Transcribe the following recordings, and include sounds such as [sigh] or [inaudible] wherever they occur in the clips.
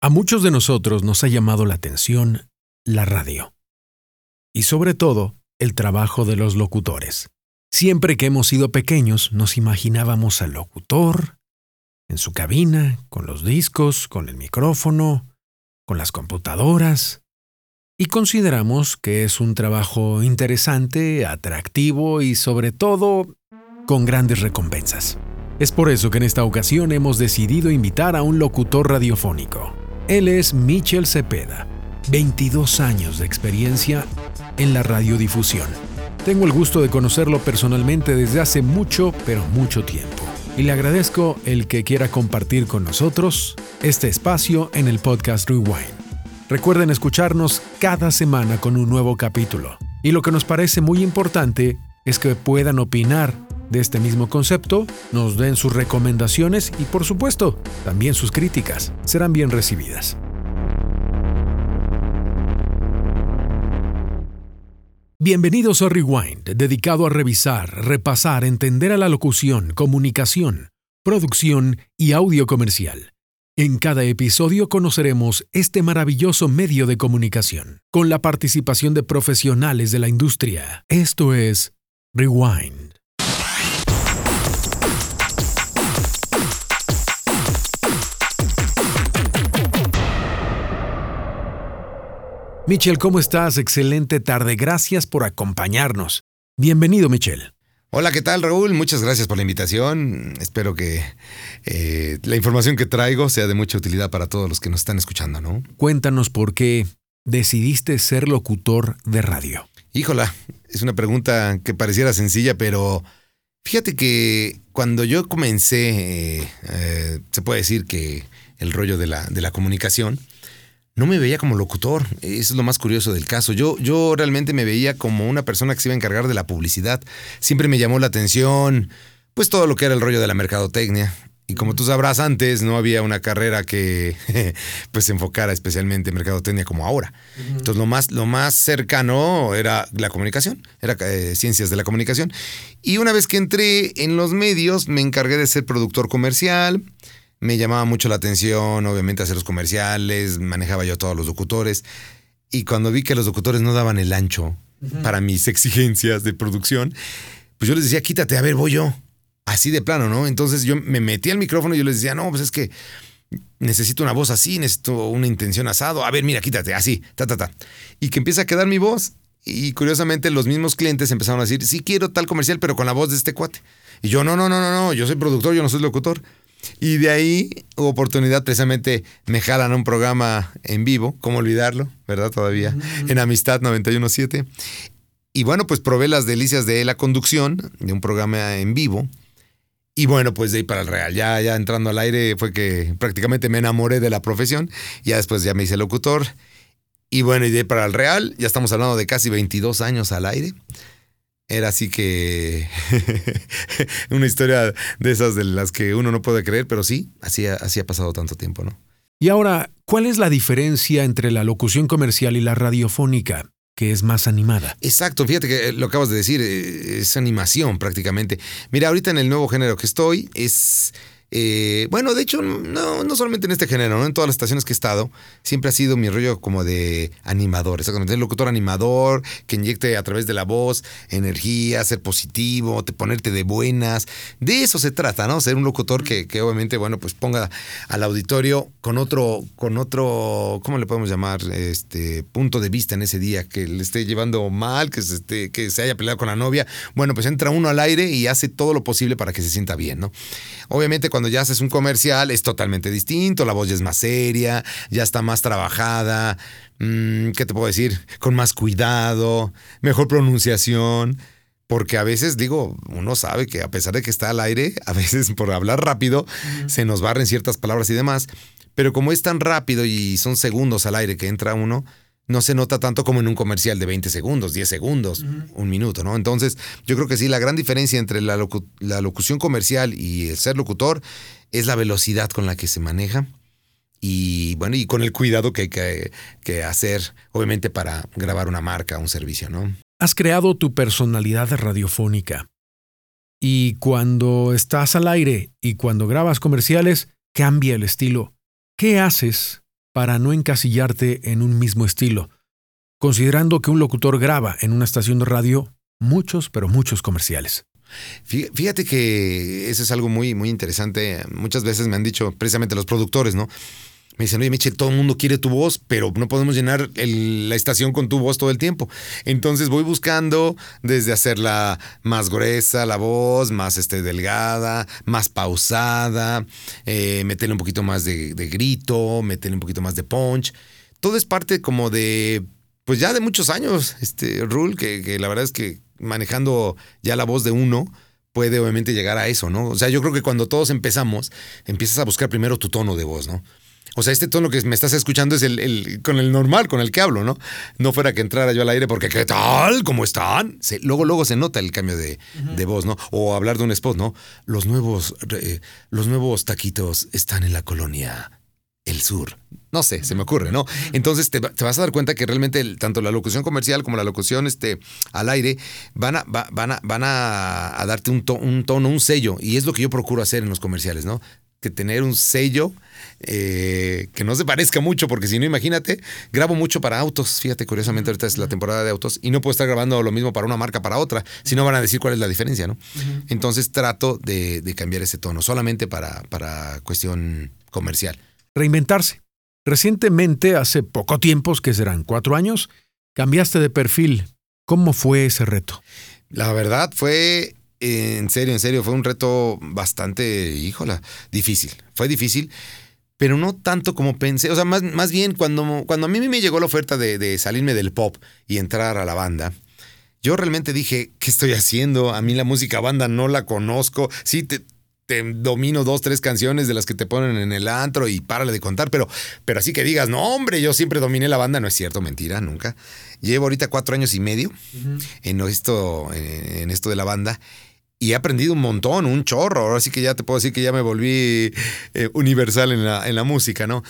A muchos de nosotros nos ha llamado la atención la radio. Y sobre todo, el trabajo de los locutores. Siempre que hemos sido pequeños nos imaginábamos al locutor en su cabina, con los discos, con el micrófono, con las computadoras, y consideramos que es un trabajo interesante, atractivo y sobre todo con grandes recompensas. Es por eso que en esta ocasión hemos decidido invitar a un locutor radiofónico. Él es Michel Cepeda, 22 años de experiencia en la radiodifusión. Tengo el gusto de conocerlo personalmente desde hace mucho, pero mucho tiempo. Y le agradezco el que quiera compartir con nosotros este espacio en el podcast Rewind. Recuerden escucharnos cada semana con un nuevo capítulo. Y lo que nos parece muy importante es que puedan opinar de este mismo concepto, nos den sus recomendaciones y por supuesto también sus críticas. Serán bien recibidas. Bienvenidos a Rewind, dedicado a revisar, repasar, entender a la locución, comunicación, producción y audio comercial. En cada episodio conoceremos este maravilloso medio de comunicación, con la participación de profesionales de la industria. Esto es Rewind. Michel, ¿cómo estás? Excelente tarde. Gracias por acompañarnos. Bienvenido, Michel. Hola, ¿qué tal, Raúl? Muchas gracias por la invitación. Espero que eh, la información que traigo sea de mucha utilidad para todos los que nos están escuchando, ¿no? Cuéntanos por qué decidiste ser locutor de radio. Híjola, es una pregunta que pareciera sencilla, pero fíjate que cuando yo comencé, eh, eh, se puede decir que el rollo de la, de la comunicación, no me veía como locutor. Eso es lo más curioso del caso. Yo, yo realmente me veía como una persona que se iba a encargar de la publicidad. Siempre me llamó la atención, pues todo lo que era el rollo de la mercadotecnia. Y como tú sabrás, antes no había una carrera que [laughs] pues se enfocara especialmente en mercadotecnia como ahora. Entonces lo más, lo más cercano era la comunicación, era eh, ciencias de la comunicación. Y una vez que entré en los medios, me encargué de ser productor comercial, me llamaba mucho la atención, obviamente, hacer los comerciales, manejaba yo a todos los locutores. Y cuando vi que los locutores no daban el ancho para mis [laughs] exigencias de producción, pues yo les decía, quítate, a ver, voy yo. Así de plano, ¿no? Entonces yo me metí al micrófono y yo les decía, no, pues es que necesito una voz así, necesito una intención asado. A ver, mira, quítate, así, ta, ta, ta. Y que empieza a quedar mi voz. Y curiosamente los mismos clientes empezaron a decir, sí quiero tal comercial, pero con la voz de este cuate. Y yo, no, no, no, no, no, yo soy productor, yo no soy locutor. Y de ahí hubo oportunidad, precisamente me jalan a un programa en vivo, ¿cómo olvidarlo? ¿Verdad? Todavía, en Amistad 917. Y bueno, pues probé las delicias de la conducción de un programa en vivo. Y bueno, pues de ahí para el real, ya, ya entrando al aire fue que prácticamente me enamoré de la profesión. Ya después ya me hice locutor. Y bueno, y de ahí para el real, ya estamos hablando de casi 22 años al aire era así que [laughs] una historia de esas de las que uno no puede creer, pero sí, así, así ha pasado tanto tiempo, ¿no? Y ahora, ¿cuál es la diferencia entre la locución comercial y la radiofónica? que es más animada. Exacto, fíjate que lo acabas de decir, eh, es animación prácticamente. Mira, ahorita en el nuevo género que estoy es eh, bueno, de hecho, no, no solamente en este género, ¿no? en todas las estaciones que he estado, siempre ha sido mi rollo como de animador, exactamente, el locutor animador, que inyecte a través de la voz energía, ser positivo, te, ponerte de buenas. De eso se trata, ¿no? Ser un locutor que, que, obviamente, bueno, pues ponga al auditorio con otro, con otro, ¿cómo le podemos llamar? Este punto de vista en ese día, que le esté llevando mal, que se, esté, que se haya peleado con la novia. Bueno, pues entra uno al aire y hace todo lo posible para que se sienta bien, ¿no? Obviamente, cuando ya haces un comercial es totalmente distinto, la voz ya es más seria, ya está más trabajada, mm, ¿qué te puedo decir? Con más cuidado, mejor pronunciación. Porque a veces, digo, uno sabe que a pesar de que está al aire, a veces [laughs] por hablar rápido se nos barren ciertas palabras y demás. Pero como es tan rápido y son segundos al aire que entra uno, no se nota tanto como en un comercial de 20 segundos, 10 segundos, un minuto, ¿no? Entonces, yo creo que sí, la gran diferencia entre la, locución comercial y el ser locutor es la velocidad con la que se maneja y, bueno, y con el cuidado que hay que, que hacer, obviamente, para grabar una marca, un servicio, ¿no? Has creado tu personalidad radiofónica. Y cuando estás al aire y cuando grabas comerciales, cambia el estilo. ¿Qué haces para no encasillarte en un mismo estilo, considerando que un locutor graba en una estación de radio muchos, pero muchos comerciales. Fíjate que eso es algo muy, muy interesante. Muchas veces me han dicho, precisamente los productores, ¿no? Me dicen, oye, Michel, todo el mundo quiere tu voz, pero no podemos llenar la estación con tu voz todo el tiempo. Entonces voy buscando desde hacerla más gruesa, la voz, más este, delgada, más pausada, eh, meterle un poquito más de, grito, meterle un poquito más de punch. Todo es parte como de, pues ya de muchos años, este, Rule, que, que la verdad es que manejando ya la voz de uno, puede obviamente llegar a eso, ¿no? O sea, yo creo que cuando todos empezamos, empiezas a buscar primero tu tono de voz, ¿no? O sea, este tono que me estás escuchando es el, con el normal, con el que hablo, ¿no? No fuera que entrara yo al aire porque ¿qué tal? ¿Cómo están? luego, luego se nota el cambio de, voz, ¿no? O hablar de un spot, ¿no? Los nuevos, los nuevos taquitos están en la colonia El Sur. No sé, se me ocurre, ¿no? Entonces te, vas a dar cuenta que realmente tanto la locución comercial como la locución este, al aire van a, van a, van a, darte un, un tono, un sello. Y es lo que yo procuro hacer en los comerciales, ¿no? Que tener un sello eh, que no se parezca mucho, porque si no, imagínate, grabo mucho para autos. Fíjate, curiosamente, ahorita es la temporada de autos y no puedo estar grabando lo mismo para una marca para otra, si no van a decir cuál es la diferencia, ¿no? Entonces trato de, cambiar ese tono, solamente para, para cuestión comercial. Reinventarse. Recientemente, hace poco tiempo, que serán cuatro años, cambiaste de perfil. ¿Cómo fue ese reto? La verdad fue en serio, en serio, fue un reto bastante, híjola, difícil. Fue difícil, pero no tanto como pensé. O sea, más, más bien cuando, cuando a mí me llegó la oferta de, salirme del pop y entrar a la banda, yo realmente dije, ¿qué estoy haciendo? A mí la música banda no la conozco. Sí, te, te domino dos, tres canciones de las que te ponen en el antro y párale de contar, pero, pero así que digas, no, hombre, yo siempre dominé la banda, no es cierto, mentira, nunca. Llevo ahorita cuatro años y medio en, esto, en esto de la banda y he aprendido un montón, un chorro. Ahora sí que ya te puedo decir que ya me volví eh, universal en la, en la, música, ¿no?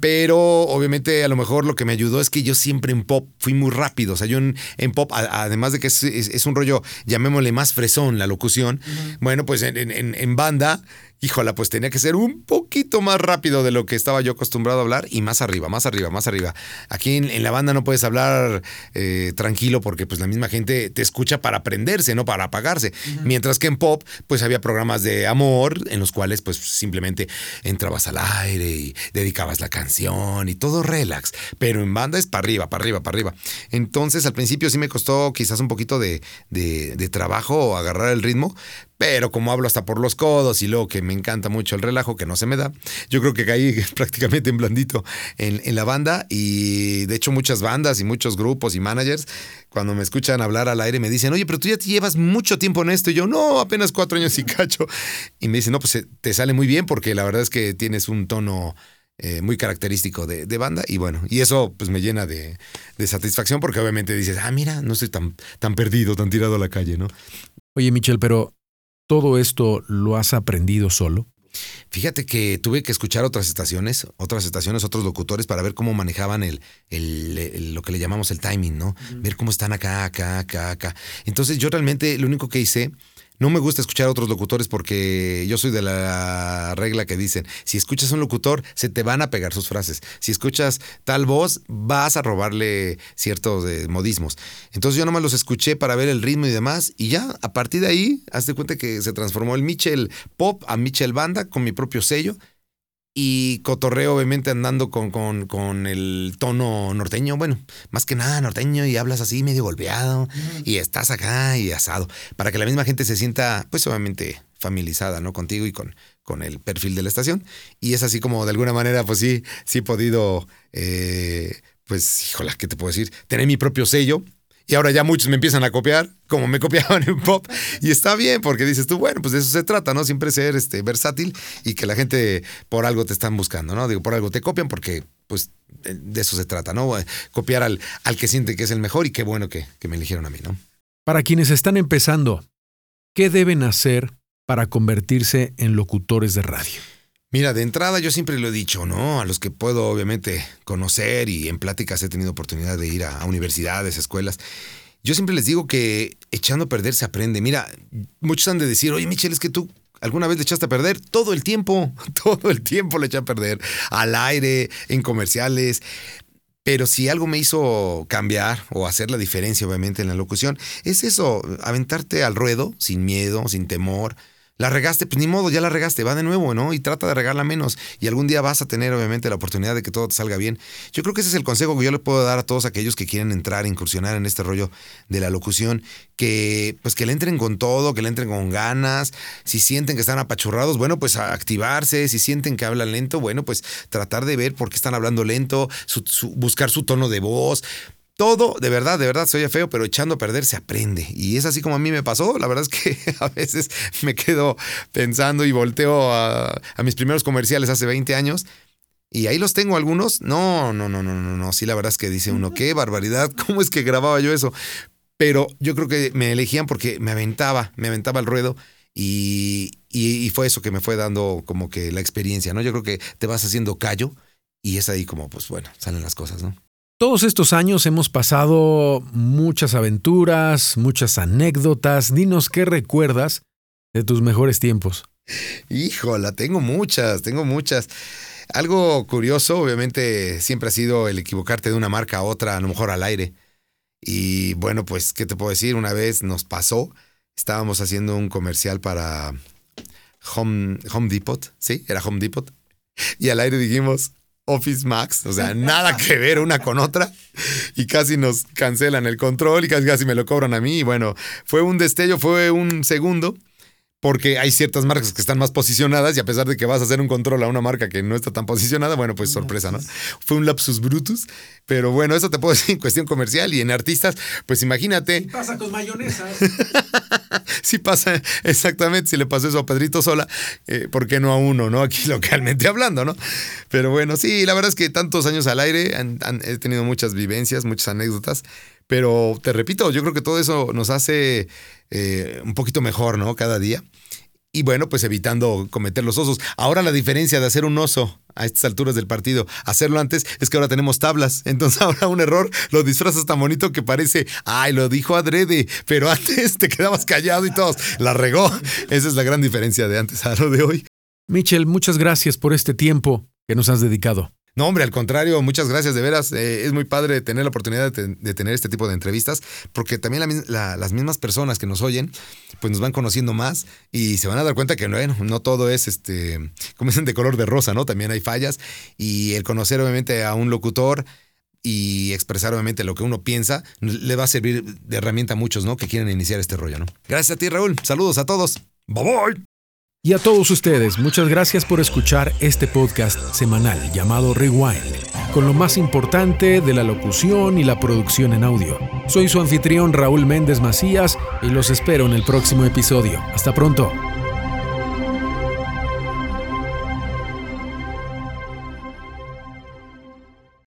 Pero obviamente a lo mejor lo que me ayudó es que yo siempre en pop fui muy rápido. O sea, yo en, pop, además de que es, un rollo, llamémosle más fresón la locución, bueno, pues en, en, en banda híjola, pues tenía que ser un poquito más rápido de lo que estaba yo acostumbrado a hablar y más arriba, más arriba, más arriba. Aquí en, la banda no puedes hablar eh, tranquilo porque pues la misma gente te escucha para aprenderse, no para apagarse. Mientras que en pop pues había programas de amor en los cuales pues simplemente entrabas al aire y dedicabas la canción y todo relax. Pero en banda es para arriba, para arriba, para arriba. Entonces al principio sí me costó quizás un poquito de, de, de trabajo agarrar el ritmo, pero como hablo hasta por los codos y luego que me encanta mucho el relajo, que no se me da, yo creo que caí [laughs] prácticamente en blandito en, la banda y de hecho muchas bandas y muchos grupos y managers cuando me escuchan hablar al aire me dicen, oye, pero tú ya te llevas mucho tiempo en esto. Y yo, no, apenas cuatro años y cacho. Y me dicen, no, pues te sale muy bien porque la verdad es que tienes un tono eh, muy característico de, banda y bueno, y eso pues me llena de, de, satisfacción porque obviamente dices, ah, mira, no estoy tan, tan perdido, tan tirado a la calle, ¿no? Oye, Michel, pero ¿Todo esto lo has aprendido solo? Fíjate que tuve que escuchar otras estaciones, otras estaciones, otros locutores para ver cómo manejaban el, lo que le llamamos el timing, ¿no? Ver cómo están acá, acá, acá, acá. Entonces yo realmente lo único que hice no me gusta escuchar a otros locutores porque yo soy de la regla que dicen, si escuchas a un locutor, se te van a pegar sus frases. Si escuchas tal voz, vas a robarle ciertos eh, modismos. Entonces yo nomás los escuché para ver el ritmo y demás, y ya, a partir de ahí, hazte cuenta que se transformó el Mitchell Pop a Mitchell Banda con mi propio sello y cotorreo obviamente andando con, con, con, el tono norteño, bueno, más que nada norteño y hablas así medio golpeado y estás acá y asado, para que la misma gente se sienta pues obviamente familiarizada, ¿no? Contigo y con, con el perfil de la estación. Y es así como de alguna manera pues sí, sí he podido, eh, pues híjola, ¿qué te puedo decir? Tener mi propio sello y ahora ya muchos me empiezan a copiar, como me [laughs] copiaban en pop. Y está bien, porque dices tú, bueno, pues de eso se trata, ¿no? Siempre ser este, versátil y que la gente por algo te están buscando, ¿no? Digo, por algo te copian porque, pues, de eso se trata, ¿no? Copiar al, al que siente que es el mejor y qué bueno que, que me eligieron a mí, ¿no? Para quienes están empezando, ¿qué deben hacer para convertirse en locutores de radio? Mira, de entrada yo siempre lo he dicho, ¿no? A los que puedo obviamente conocer y en pláticas he tenido oportunidad de ir a, universidades, escuelas. Yo siempre les digo que echando a perder se aprende. Mira, muchos han de decir, oye Michelle, es que tú ¿Alguna vez le echaste a perder? Todo el tiempo, [laughs] todo el tiempo le eché a perder. Al aire, en comerciales. Pero si algo me hizo cambiar o hacer la diferencia, obviamente, en la locución, es eso, aventarte al ruedo sin miedo, sin temor, la regaste, pues ni modo, ya la regaste, va de nuevo, ¿no? Y trata de regarla menos. Y algún día vas a tener, obviamente, la oportunidad de que todo te salga bien. Yo creo que ese es el consejo que yo le puedo dar a todos aquellos que quieren entrar, incursionar en este rollo de la locución, que pues que le entren con todo, que le entren con ganas. Si sienten que están apachurrados, bueno, pues a activarse. Si sienten que hablan lento, bueno, pues tratar de ver por qué están hablando lento, buscar su tono de voz todo, de verdad, de verdad, se oye feo, pero echando a perder se aprende. Y es así como a mí me pasó. La verdad es que [laughs] a veces me quedo pensando y volteo a, mis primeros comerciales hace 20 años. Y ahí los tengo algunos. No, no, no, no, no, no. Sí, la verdad es que dice uno, qué barbaridad, [laughs] ¿cómo es que grababa yo eso? Pero yo creo que me elegían porque me aventaba, me aventaba el ruedo. Y, y, fue eso que me fue dando como que la experiencia, ¿no? Yo creo que te vas haciendo callo y es ahí como, pues bueno, salen las cosas, ¿no? Todos estos años hemos pasado muchas aventuras, muchas anécdotas. Dinos qué recuerdas de tus mejores tiempos. Híjola, tengo muchas, tengo muchas. Algo curioso, obviamente, siempre ha sido el equivocarte de una marca a otra, a lo mejor al aire. Y bueno, pues, ¿qué te puedo decir? Una vez nos pasó, estábamos haciendo un comercial para Home, Home Depot, ¿sí? Era Home Depot. Y al aire dijimos, Office Max, o sea, nada que ver una con otra. Y casi nos cancelan el control y casi, casi me lo cobran a mí. Y bueno, fue un destello, fue un segundo porque hay ciertas marcas que están más posicionadas y a pesar de que vas a hacer un control a una marca que no está tan posicionada, bueno, pues sorpresa, ¿no? Fue un lapsus brutus, pero bueno, eso te puedo [laughs] decir en cuestión comercial y en artistas, pues imagínate. ¿Qué pasa con mayonesas? [laughs] sí pasa, exactamente, si le pasó eso a Pedrito Sola, eh, ¿por qué no a uno, no? Aquí [laughs] localmente hablando, ¿no? Pero bueno, sí, la verdad es que tantos años al aire, he tenido muchas vivencias, muchas anécdotas, pero te repito, yo creo que todo eso nos hace eh, un poquito mejor, ¿no? Cada día. Y bueno, pues evitando cometer los osos. Ahora la diferencia de hacer un oso a estas alturas del partido, hacerlo antes, es que ahora tenemos tablas. [laughs] Entonces ahora un error lo disfrazas tan bonito que parece, ay, lo dijo adrede, pero [laughs] antes te quedabas callado y todos, la regó. [laughs] Esa es la gran diferencia de antes a lo de hoy. Michel, muchas gracias por este tiempo que nos has dedicado. No, hombre, al contrario, muchas gracias, de veras. Eh, es muy padre tener la oportunidad de, tener este tipo de entrevistas, porque también las mismas personas que nos oyen, pues nos van conociendo más y se van a dar cuenta que bueno, no todo es, este, como dicen, de color de rosa, ¿no? También hay fallas y el conocer obviamente a un locutor y expresar obviamente lo que uno piensa, le va a servir de herramienta a muchos, ¿no? Que quieren iniciar este rollo, ¿no? Gracias a ti, Raúl. Saludos a todos. Bye bye. Y a todos ustedes, muchas gracias por escuchar este podcast semanal llamado Rewind, con lo más importante de la locución y la producción en audio. Soy su anfitrión Raúl Méndez Macías y los espero en el próximo episodio. Hasta pronto.